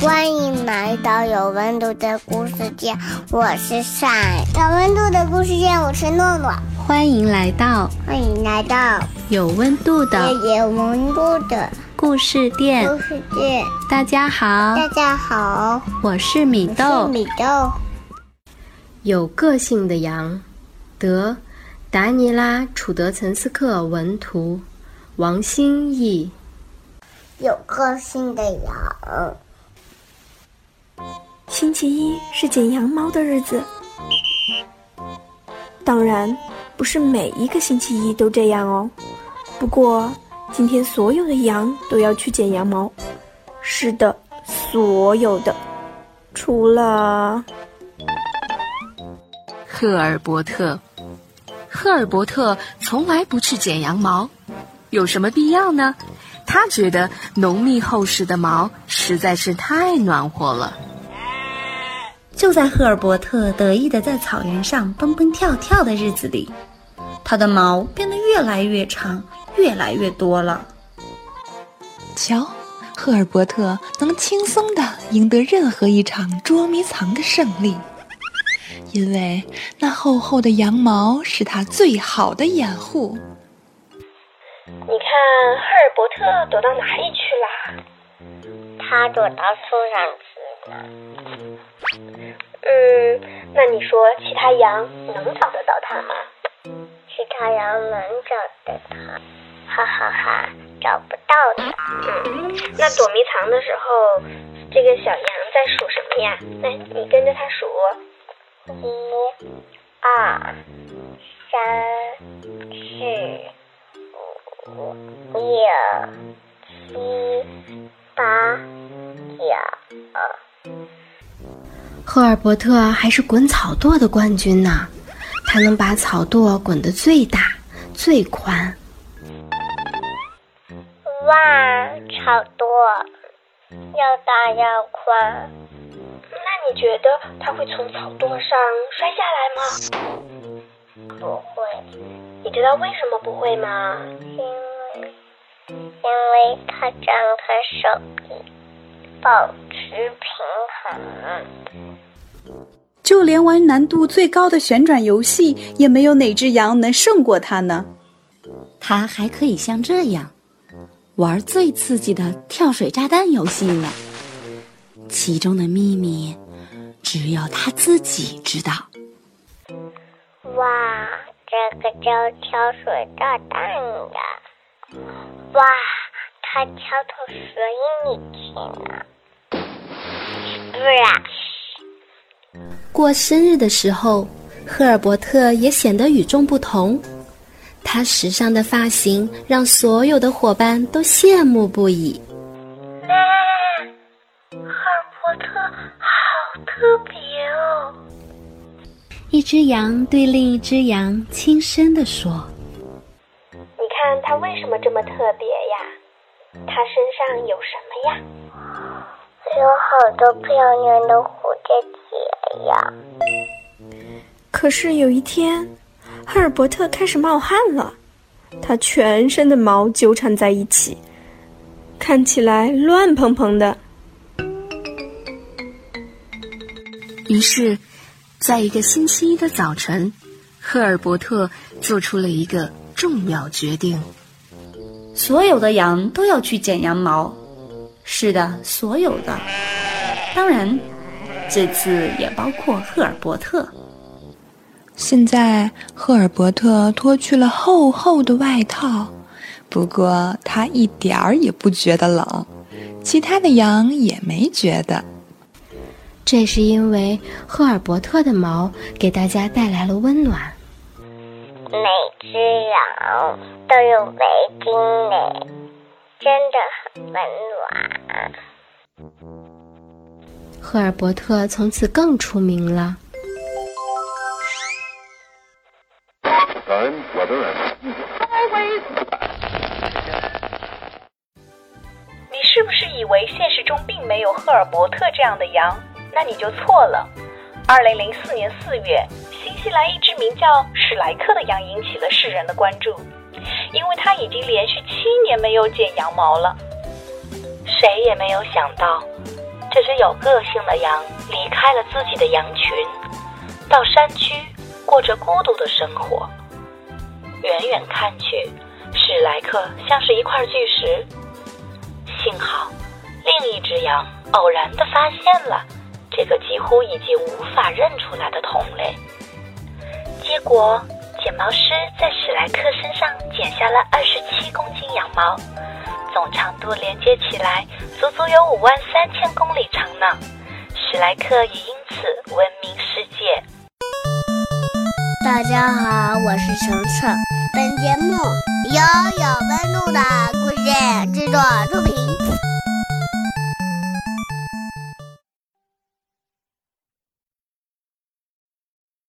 欢迎来到有温度的故事店，我是帅。有温度的故事店，我是诺诺。欢迎来到欢迎来到有温度的有温度的故事店。故事店，大家好，大家好，我是米豆。米豆。有个性的羊，德达尼拉·楚德岑斯克文图，王新译。有个性的羊，星期一是剪羊毛的日子，当然不是每一个星期一都这样哦。不过今天所有的羊都要去剪羊毛，是的，所有的，除了赫尔伯特。赫尔伯特从来不去剪羊毛，有什么必要呢？他觉得浓密厚实的毛实在是太暖和了。就在赫尔伯特得意地在草原上蹦蹦跳跳的日子里，他的毛变得越来越长，越来越多了。瞧，赫尔伯特能轻松地赢得任何一场捉迷藏的胜利，因为那厚厚的羊毛是他最好的掩护。你看赫尔伯特躲到哪里去啦？他躲到树上去了。嗯，那你说其他羊能找得到它吗？其他羊能找得它，哈哈哈，找不到它。嗯，那躲迷藏的时候，这个小羊在数什么呀？来，你跟着它数。一、二、三、四、五、六、七、八、九。赫尔伯特还是滚草垛的冠军呢，他能把草垛滚得最大、最宽。哇，草垛又大又宽，那你觉得它会从草垛上摔下来吗？不会，你知道为什么不会吗？因为因为它张开手臂，保持平衡。就连玩难度最高的旋转游戏，也没有哪只羊能胜过它呢。它还可以像这样玩最刺激的跳水炸弹游戏呢，其中的秘密只有它自己知道。哇，这个叫跳水炸弹呀！哇，它跳到水里去了。Splash！过生日的时候，赫尔伯特也显得与众不同。他时尚的发型让所有的伙伴都羡慕不已。啊，赫尔伯特好特别哦！一只羊对另一只羊轻声地说你看它为什么这么特别呀？它身上有什么呀？有好多漂亮的蝴蝶结呀！可是有一天，赫尔伯特开始冒汗了，他全身的毛纠缠在一起，看起来乱蓬蓬的。于是，在一个星期一的早晨，赫尔伯特做出了一个重要决定。所有的羊都要去剪羊毛。是的，所有的。当然，这次也包括赫尔伯特。现在，赫尔伯特脱去了厚厚的外套，不过他一点儿也不觉得冷，其他的羊也没觉得。这是因为赫尔伯特的毛给大家带来了温暖。每只羊都有围巾呢，真的很温暖。赫尔伯特从此更出名了。你是不是以为现实中并没有赫尔伯特这样的羊？那你就错了。二零零四年四月，新西兰一只名叫史莱克的羊引起了世人的关注，因为它已经连续七没有剪羊毛了。谁也没有想到，这只有个性的羊离开了自己的羊群，到山区过着孤独的生活。远远看去，史莱克像是一块巨石。幸好，另一只羊偶然的发现了这个几乎已经无法认出来的同类。结果，毛师在史莱克身上剪下了二十七公斤羊毛，总长度连接起来足足有五万三千公里长呢。史莱克也因此闻名世界。大家好，我是程程。本节目由有温度的故事制作。